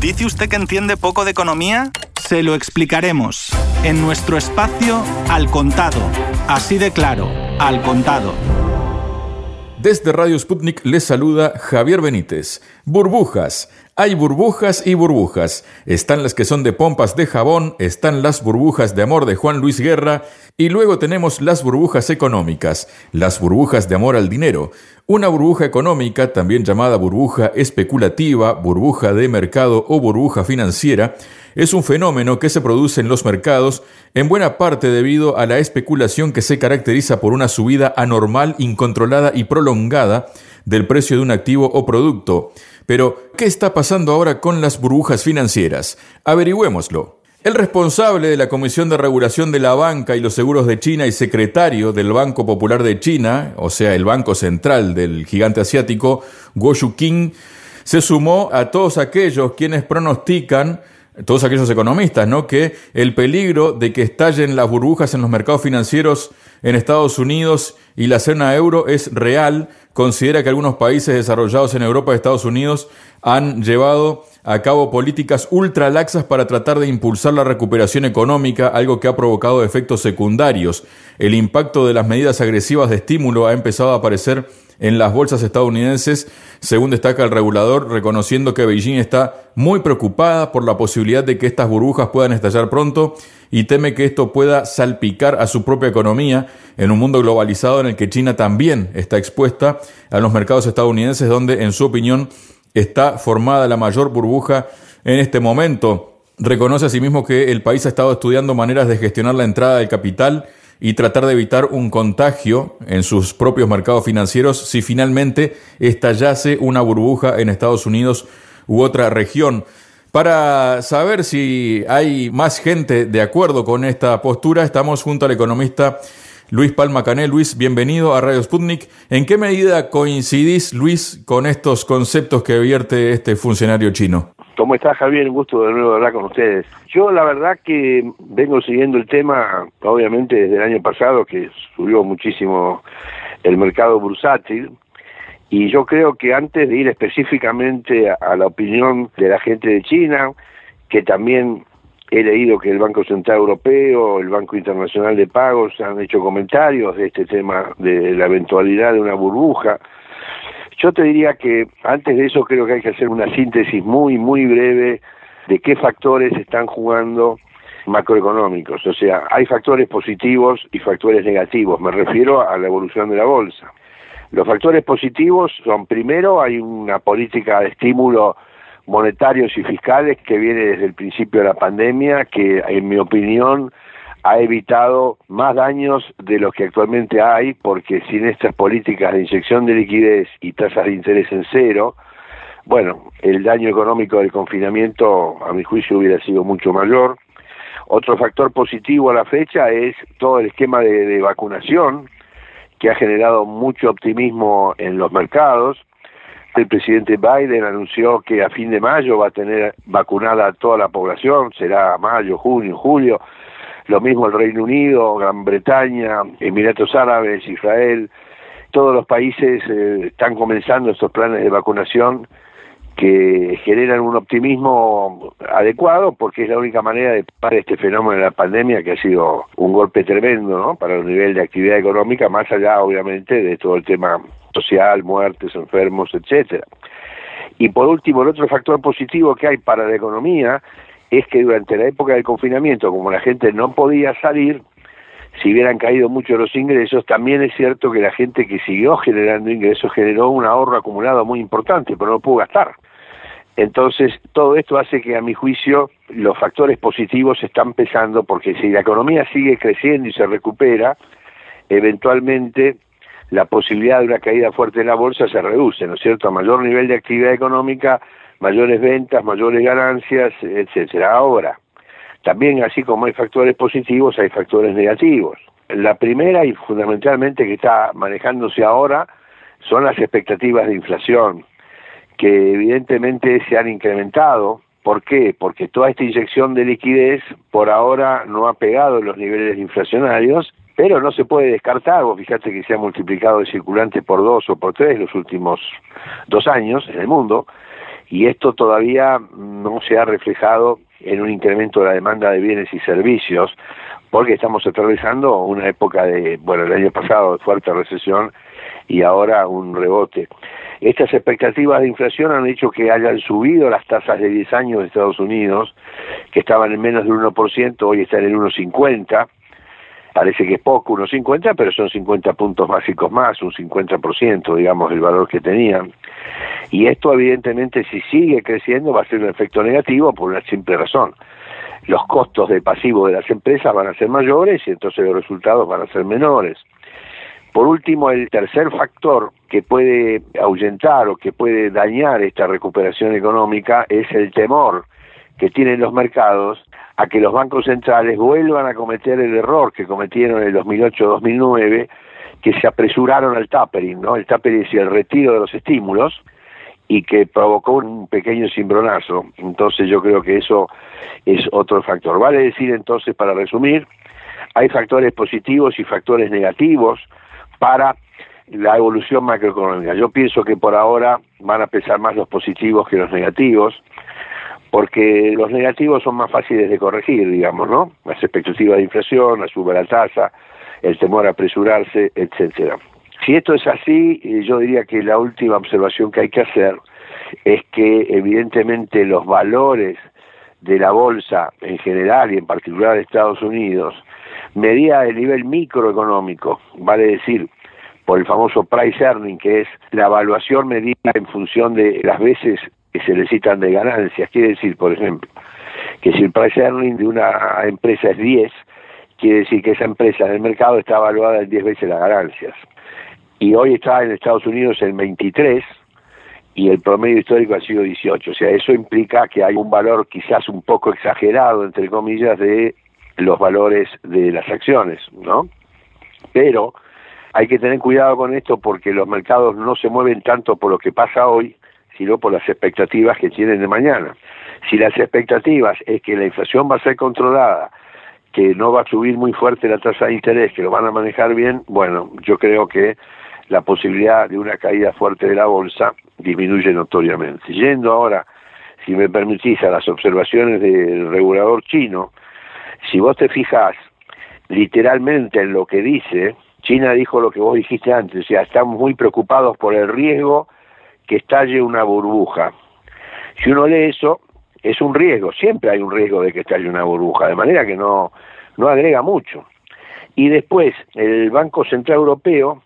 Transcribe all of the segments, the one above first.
¿Dice usted que entiende poco de economía? Se lo explicaremos en nuestro espacio Al Contado. Así de claro, Al Contado. Desde Radio Sputnik les saluda Javier Benítez. Burbujas. Hay burbujas y burbujas. Están las que son de pompas de jabón, están las burbujas de amor de Juan Luis Guerra y luego tenemos las burbujas económicas, las burbujas de amor al dinero. Una burbuja económica, también llamada burbuja especulativa, burbuja de mercado o burbuja financiera, es un fenómeno que se produce en los mercados en buena parte debido a la especulación que se caracteriza por una subida anormal, incontrolada y prolongada del precio de un activo o producto. Pero, ¿qué está pasando ahora con las burbujas financieras? Averigüémoslo. El responsable de la Comisión de Regulación de la Banca y los Seguros de China y secretario del Banco Popular de China, o sea, el Banco Central del gigante asiático, Guo King, se sumó a todos aquellos quienes pronostican todos aquellos economistas, ¿no? Que el peligro de que estallen las burbujas en los mercados financieros en Estados Unidos y la zona euro es real. Considera que algunos países desarrollados en Europa y Estados Unidos han llevado a cabo políticas ultra laxas para tratar de impulsar la recuperación económica, algo que ha provocado efectos secundarios. El impacto de las medidas agresivas de estímulo ha empezado a aparecer en las bolsas estadounidenses, según destaca el regulador, reconociendo que Beijing está muy preocupada por la posibilidad de que estas burbujas puedan estallar pronto y teme que esto pueda salpicar a su propia economía en un mundo globalizado en el que China también está expuesta a los mercados estadounidenses, donde, en su opinión, está formada la mayor burbuja en este momento. Reconoce asimismo que el país ha estado estudiando maneras de gestionar la entrada del capital y tratar de evitar un contagio en sus propios mercados financieros si finalmente estallase una burbuja en Estados Unidos u otra región. Para saber si hay más gente de acuerdo con esta postura, estamos junto al economista Luis Palma Cané. Luis, bienvenido a Radio Sputnik. ¿En qué medida coincidís, Luis, con estos conceptos que vierte este funcionario chino? ¿Cómo estás, Javier? Un gusto de nuevo hablar con ustedes. Yo la verdad que vengo siguiendo el tema, obviamente desde el año pasado, que subió muchísimo el mercado bursátil, y yo creo que antes de ir específicamente a, la opinión de la gente de China, que también he leído que el Banco Central Europeo, el Banco Internacional de Pagos han hecho comentarios de este tema de la eventualidad de una burbuja, yo te diría que antes de eso creo que hay que hacer una síntesis muy, muy breve de qué factores están jugando macroeconómicos. O sea, hay factores positivos y factores negativos. Me refiero a la evolución de la bolsa. Los factores positivos son, primero, hay una política de estímulo monetarios y fiscales que viene desde el principio de la pandemia, que en mi opinión ha evitado más daños de los que actualmente hay, porque sin estas políticas de inyección de liquidez y tasas de interés en cero, bueno, el daño económico del confinamiento, a mi juicio, hubiera sido mucho mayor. Otro factor positivo a la fecha es todo el esquema de, de vacunación, que ha generado mucho optimismo en los mercados. El presidente Biden anunció que a fin de mayo va a tener vacunada toda la población, será mayo, junio, julio, lo mismo el Reino Unido, Gran Bretaña, Emiratos Árabes, Israel, todos los países eh, están comenzando estos planes de vacunación que generan un optimismo adecuado porque es la única manera de parar este fenómeno de la pandemia que ha sido un golpe tremendo ¿no? para el nivel de actividad económica, más allá obviamente de todo el tema social, muertes, enfermos, etcétera. Y por último, el otro factor positivo que hay para la economía es que durante la época del confinamiento, como la gente no podía salir, si hubieran caído mucho los ingresos, también es cierto que la gente que siguió generando ingresos generó un ahorro acumulado muy importante, pero no pudo gastar. Entonces, todo esto hace que, a mi juicio, los factores positivos están pesando, porque si la economía sigue creciendo y se recupera, eventualmente la posibilidad de una caída fuerte en la bolsa se reduce, ¿no es cierto? A mayor nivel de actividad económica, mayores ventas, mayores ganancias, etcétera. Ahora, también así como hay factores positivos, hay factores negativos. La primera y fundamentalmente que está manejándose ahora son las expectativas de inflación, que evidentemente se han incrementado. ¿Por qué? Porque toda esta inyección de liquidez por ahora no ha pegado los niveles inflacionarios, pero no se puede descartar, vos fíjate que se ha multiplicado el circulante por dos o por tres los últimos dos años en el mundo, y esto todavía no se ha reflejado en un incremento de la demanda de bienes y servicios, porque estamos atravesando una época de, bueno, el año pasado de fuerte recesión y ahora un rebote. Estas expectativas de inflación han hecho que hayan subido las tasas de 10 años de Estados Unidos, que estaban en menos del 1%, hoy están en 1,50. Parece que es poco, 1,50, pero son 50 puntos básicos más, un 50%, digamos, el valor que tenían. Y esto, evidentemente, si sigue creciendo, va a ser un efecto negativo por una simple razón. Los costos de pasivo de las empresas van a ser mayores y entonces los resultados van a ser menores. Por último, el tercer factor que puede ahuyentar o que puede dañar esta recuperación económica es el temor que tienen los mercados a que los bancos centrales vuelvan a cometer el error que cometieron en el 2008-2009, que se apresuraron al tapering, ¿no? El tapering es el retiro de los estímulos y que provocó un pequeño cimbronazo. Entonces yo creo que eso es otro factor. Vale decir entonces, para resumir, hay factores positivos y factores negativos para la evolución macroeconómica. Yo pienso que por ahora van a pesar más los positivos que los negativos, porque los negativos son más fáciles de corregir, digamos, ¿no? Las expectativas de inflación, la suba la tasa, el temor a apresurarse, etcétera. Si esto es así, eh, yo diría que la última observación que hay que hacer es que evidentemente los valores de la bolsa en general y en particular de Estados Unidos, medida el nivel microeconómico, vale decir, por el famoso price earning, que es la evaluación medida en función de las veces que se necesitan de ganancias. Quiere decir, por ejemplo, que si el price earning de una empresa es 10, quiere decir que esa empresa en el mercado está evaluada en 10 veces las ganancias. Y hoy está en Estados Unidos en 23 y el promedio histórico ha sido 18. O sea, eso implica que hay un valor quizás un poco exagerado, entre comillas, de los valores de las acciones, ¿no? Pero hay que tener cuidado con esto porque los mercados no se mueven tanto por lo que pasa hoy, sino por las expectativas que tienen de mañana. Si las expectativas es que la inflación va a ser controlada, que no va a subir muy fuerte la tasa de interés, que lo van a manejar bien, bueno, yo creo que la posibilidad de una caída fuerte de la bolsa disminuye notoriamente. Yendo ahora, si me permitís, a las observaciones del regulador chino, si vos te fijas literalmente en lo que dice, China dijo lo que vos dijiste antes, o sea, estamos muy preocupados por el riesgo que estalle una burbuja. Si uno lee eso, es un riesgo, siempre hay un riesgo de que estalle una burbuja, de manera que no, no agrega mucho. Y después, el Banco Central Europeo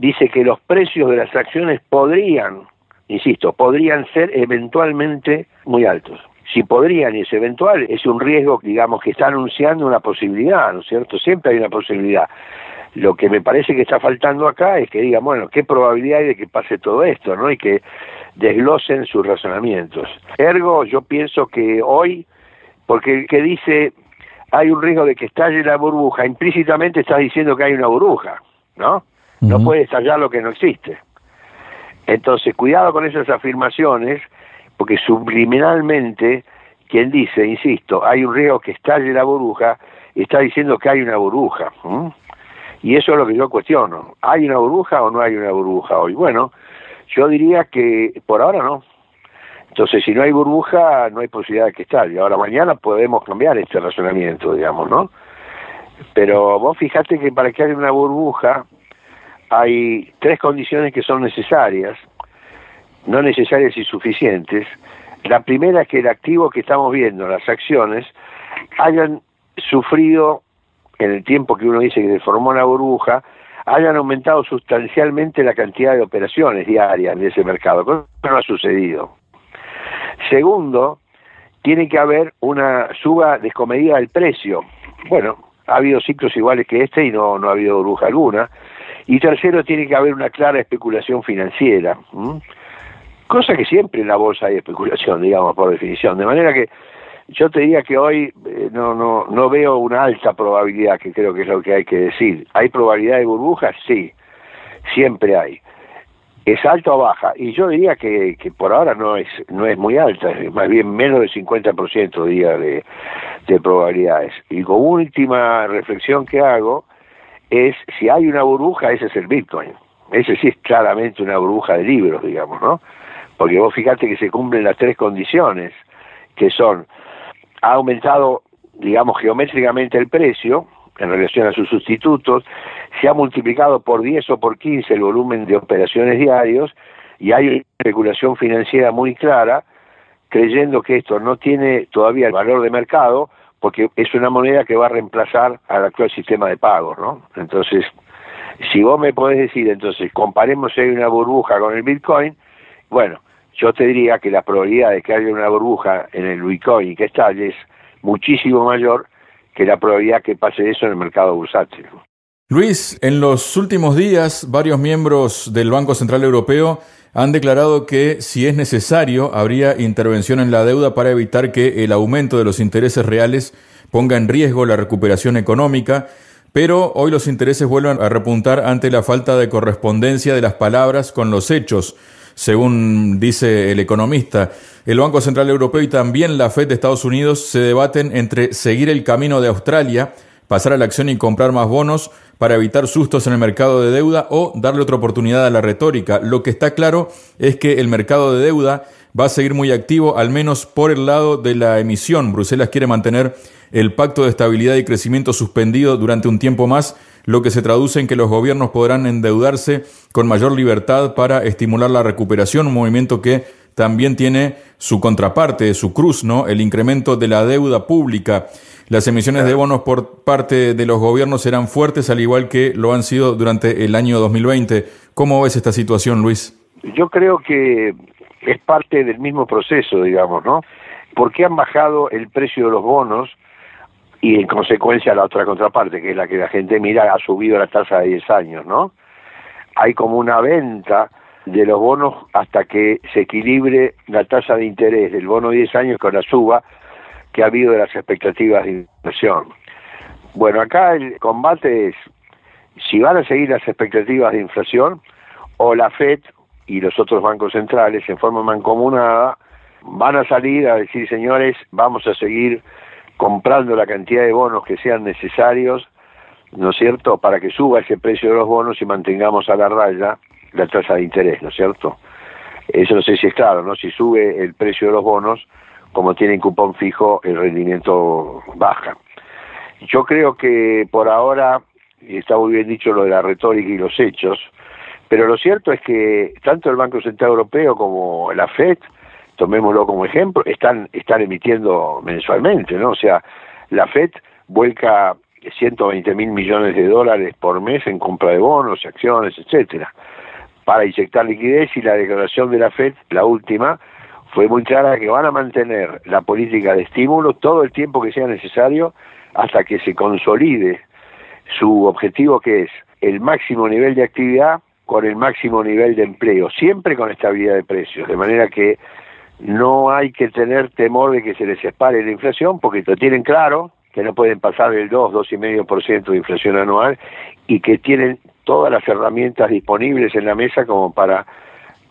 dice que los precios de las acciones podrían, insisto, podrían ser eventualmente muy altos. Si podrían y es eventual, es un riesgo, digamos, que está anunciando una posibilidad, ¿no es cierto? Siempre hay una posibilidad. Lo que me parece que está faltando acá es que digan, bueno, ¿qué probabilidad hay de que pase todo esto, no? Y que desglosen sus razonamientos. Ergo, yo pienso que hoy, porque el que dice hay un riesgo de que estalle la burbuja, implícitamente está diciendo que hay una burbuja, ¿no? No puede estallar lo que no existe. Entonces, cuidado con esas afirmaciones, porque subliminalmente quien dice, insisto, hay un riesgo que estalle la burbuja, está diciendo que hay una burbuja. Y eso es lo que yo cuestiono. ¿Hay una burbuja o no hay una burbuja hoy? Bueno, yo diría que por ahora no. Entonces, si no hay burbuja, no hay posibilidad de que estalle. Ahora, mañana podemos cambiar este razonamiento, digamos, ¿no? Pero vos fijate que para que haya una burbuja hay tres condiciones que son necesarias, no necesarias y suficientes. La primera es que el activo que estamos viendo, las acciones, hayan sufrido en el tiempo que uno dice que se formó una burbuja, hayan aumentado sustancialmente la cantidad de operaciones diarias en ese mercado, cosa no ha sucedido. Segundo, tiene que haber una suba descomedida del precio. Bueno, ha habido ciclos iguales que este y no, no ha habido burbuja alguna. Y tercero, tiene que haber una clara especulación financiera. Cosa que siempre en la bolsa hay especulación, digamos, por definición. De manera que yo te diría que hoy eh, no, no, no veo una alta probabilidad, que creo que es lo que hay que decir. ¿Hay probabilidad de burbujas? Sí, siempre hay. ¿Es alta o baja? Y yo diría que, que por ahora no es no es muy alta, es más bien menos del 50% diría, de, de probabilidades. Y como última reflexión que hago es, si hay una burbuja, ese es el Bitcoin. Ese sí es claramente una burbuja de libros, digamos, ¿no? porque vos fíjate que se cumplen las tres condiciones, que son, ha aumentado, digamos, geométricamente el precio en relación a sus sustitutos, se ha multiplicado por 10 o por 15 el volumen de operaciones diarios y hay una especulación financiera muy clara, creyendo que esto no tiene todavía el valor de mercado, porque es una moneda que va a reemplazar al actual sistema de pagos, ¿no? Entonces, si vos me podés decir, entonces, comparemos si hay una burbuja con el Bitcoin, bueno, yo te diría que la probabilidad de que haya una burbuja en el Bitcoin y que estalle es muchísimo mayor que la probabilidad que pase eso en el mercado bursátil. Luis, en los últimos días, varios miembros del Banco Central Europeo han declarado que si es necesario habría intervención en la deuda para evitar que el aumento de los intereses reales ponga en riesgo la recuperación económica, pero hoy los intereses vuelven a repuntar ante la falta de correspondencia de las palabras con los hechos, según dice el economista. El Banco Central Europeo y también la Fed de Estados Unidos se debaten entre seguir el camino de Australia, pasar a la acción y comprar más bonos para evitar sustos en el mercado de deuda o darle otra oportunidad a la retórica. Lo que está claro es que el mercado de deuda va a seguir muy activo, al menos por el lado de la emisión. Bruselas quiere mantener el pacto de estabilidad y crecimiento suspendido durante un tiempo más, lo que se traduce en que los gobiernos podrán endeudarse con mayor libertad para estimular la recuperación, un movimiento que también tiene su contraparte, su cruz, ¿no? El incremento de la deuda pública. Las emisiones de bonos por parte de los gobiernos serán fuertes, al igual que lo han sido durante el año 2020. ¿Cómo ves esta situación, Luis? Yo creo que es parte del mismo proceso, digamos, ¿no? Porque han bajado el precio de los bonos y en consecuencia la otra contraparte, que es la que la gente mira, ha subido la tasa de 10 años, ¿no? Hay como una venta de los bonos hasta que se equilibre la tasa de interés del bono de 10 años con la suba que ha habido de las expectativas de inversión. Bueno, acá el combate es si van a seguir las expectativas de inflación o la FED y los otros bancos centrales en forma mancomunada van a salir a decir, señores, vamos a seguir comprando la cantidad de bonos que sean necesarios, ¿no es cierto?, para que suba ese precio de los bonos y mantengamos a la raya la tasa de interés, ¿no es cierto? Eso no sé si es claro, ¿no? Si sube el precio de los bonos, como tienen cupón fijo, el rendimiento baja. Yo creo que por ahora, y está muy bien dicho lo de la retórica y los hechos, pero lo cierto es que tanto el Banco Central Europeo como la FED, tomémoslo como ejemplo, están, están emitiendo mensualmente, ¿no? O sea, la FED vuelca 120 mil millones de dólares por mes en compra de bonos, acciones, etcétera, para inyectar liquidez y la declaración de la FED, la última, fue muy clara que van a mantener la política de estímulo todo el tiempo que sea necesario hasta que se consolide su objetivo que es el máximo nivel de actividad con el máximo nivel de empleo, siempre con estabilidad de precios, de manera que no hay que tener temor de que se les espare la inflación, porque lo tienen claro, que no pueden pasar del 2, 2,5% de inflación anual y que tienen todas las herramientas disponibles en la mesa como para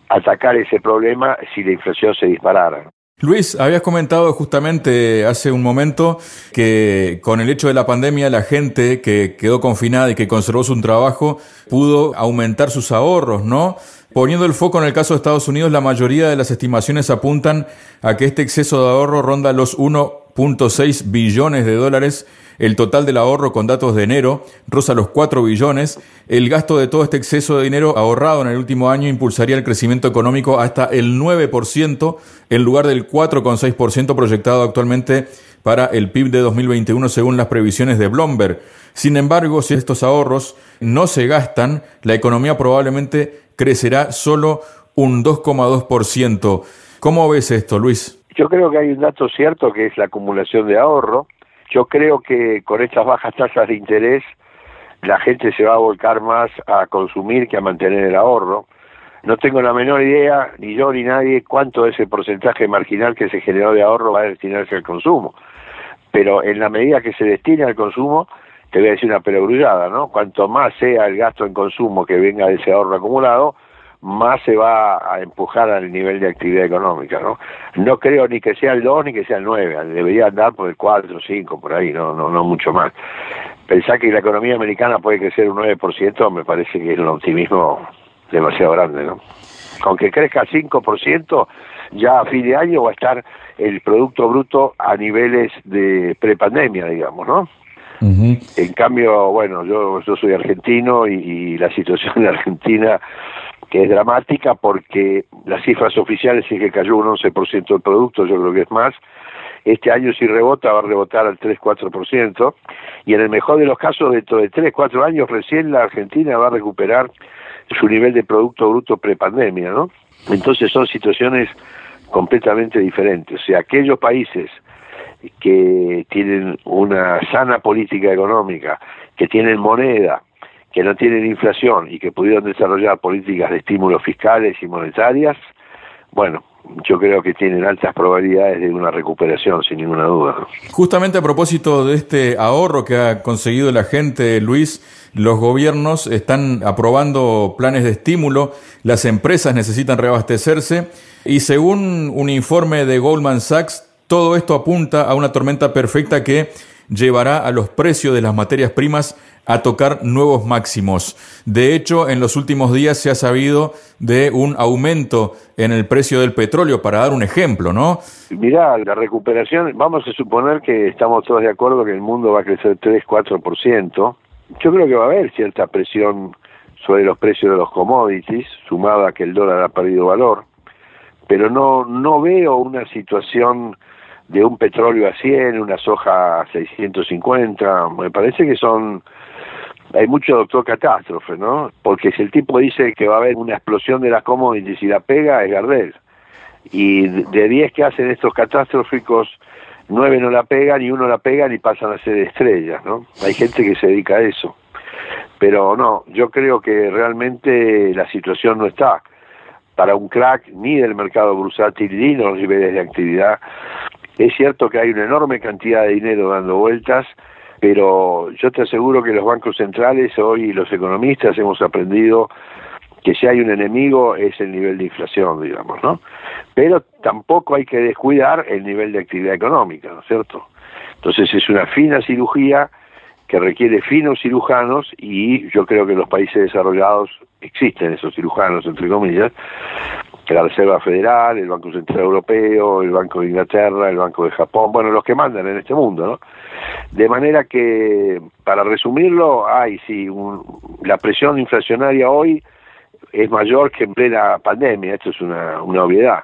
atacar ese problema si la inflación se disparara. Luis, habías comentado justamente hace un momento que con el hecho de la pandemia la gente que quedó confinada y que conservó su trabajo pudo aumentar sus ahorros, ¿no? Poniendo el foco en el caso de Estados Unidos, la mayoría de las estimaciones apuntan a que este exceso de ahorro ronda los 1.6 billones de dólares el total del ahorro con datos de enero roza los 4 billones. El gasto de todo este exceso de dinero ahorrado en el último año impulsaría el crecimiento económico hasta el 9% en lugar del 4,6% proyectado actualmente para el PIB de 2021 según las previsiones de Bloomberg. Sin embargo, si estos ahorros no se gastan, la economía probablemente crecerá solo un 2,2%. ¿Cómo ves esto, Luis? Yo creo que hay un dato cierto que es la acumulación de ahorro yo creo que con estas bajas tasas de interés la gente se va a volcar más a consumir que a mantener el ahorro. No tengo la menor idea, ni yo ni nadie, cuánto es el porcentaje marginal que se generó de ahorro va a destinarse al consumo. Pero en la medida que se destina al consumo, te voy a decir una perogrullada, ¿no? Cuanto más sea el gasto en consumo que venga de ese ahorro acumulado, más se va a empujar al nivel de actividad económica, ¿no? No creo ni que sea el 2 ni que sea el 9, debería andar por el 4 o 5, por ahí, no, no, no mucho más. Pensar que la economía americana puede crecer un 9% me parece que es un optimismo demasiado grande, ¿no? Con que crezca 5%, ya a fin de año va a estar el Producto Bruto a niveles de prepandemia, digamos, ¿no? En cambio, bueno, yo, yo soy argentino y, la situación en Argentina que es dramática porque las cifras oficiales sí que cayó un 11% del producto, yo creo que es más. Este año si rebota va a rebotar al 3-4% y en el mejor de los casos dentro de 3-4 años recién la Argentina va a recuperar su nivel de Producto Bruto prepandemia, ¿no? Entonces son situaciones completamente diferentes. O sea, aquellos países que tienen una sana política económica, que tienen moneda, que no tienen inflación y que pudieron desarrollar políticas de estímulos fiscales y monetarias, bueno, yo creo que tienen altas probabilidades de una recuperación, sin ninguna duda. Justamente a propósito de este ahorro que ha conseguido la gente, Luis, los gobiernos están aprobando planes de estímulo, las empresas necesitan reabastecerse y según un informe de Goldman Sachs, todo esto apunta a una tormenta perfecta que llevará a los precios de las materias primas a tocar nuevos máximos. De hecho, en los últimos días se ha sabido de un aumento en el precio del petróleo, para dar un ejemplo, ¿no? Mirá, la recuperación, vamos a suponer que estamos todos de acuerdo que el mundo va a crecer 3-4%. Yo creo que va a haber cierta presión sobre los precios de los commodities, sumado a que el dólar ha perdido valor, pero no, no veo una situación de un petróleo a 100, una soja a 650, me parece que son hay mucho doctor catástrofe, ¿no? Porque si el tipo dice que va a haber una explosión de las commodities y la pega, es Gardel. Y de 10 que hacen estos catastróficos, 9 no la pegan y uno la pegan y pasan a ser estrellas, ¿no? Hay gente que se dedica a eso. Pero no, yo creo que realmente la situación no está para un crack ni del mercado bursátil ni los niveles de actividad es cierto que hay una enorme cantidad de dinero dando vueltas, pero yo te aseguro que los bancos centrales hoy los economistas hemos aprendido que si hay un enemigo es el nivel de inflación, digamos, ¿no? Pero tampoco hay que descuidar el nivel de actividad económica, ¿no es cierto? Entonces es una fina cirugía que requiere finos cirujanos y yo creo que en los países desarrollados existen esos cirujanos, entre comillas, la Reserva Federal, el Banco Central Europeo, el Banco de Inglaterra, el Banco de Japón, bueno, los que mandan en este mundo, ¿no? De manera que, para resumirlo, hay sí, la presión inflacionaria hoy es mayor que en plena pandemia, esto es una, una obviedad.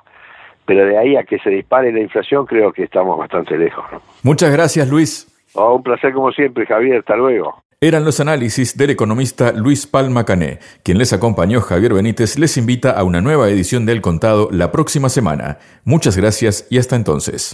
Pero de ahí a que se dispare la inflación, creo que estamos bastante lejos. Muchas gracias, Luis. Oh, un placer como siempre, Javier. Hasta luego. Eran los análisis del economista Luis Palma Cané. Quien les acompañó, Javier Benítez, les invita a una nueva edición del Contado la próxima semana. Muchas gracias y hasta entonces.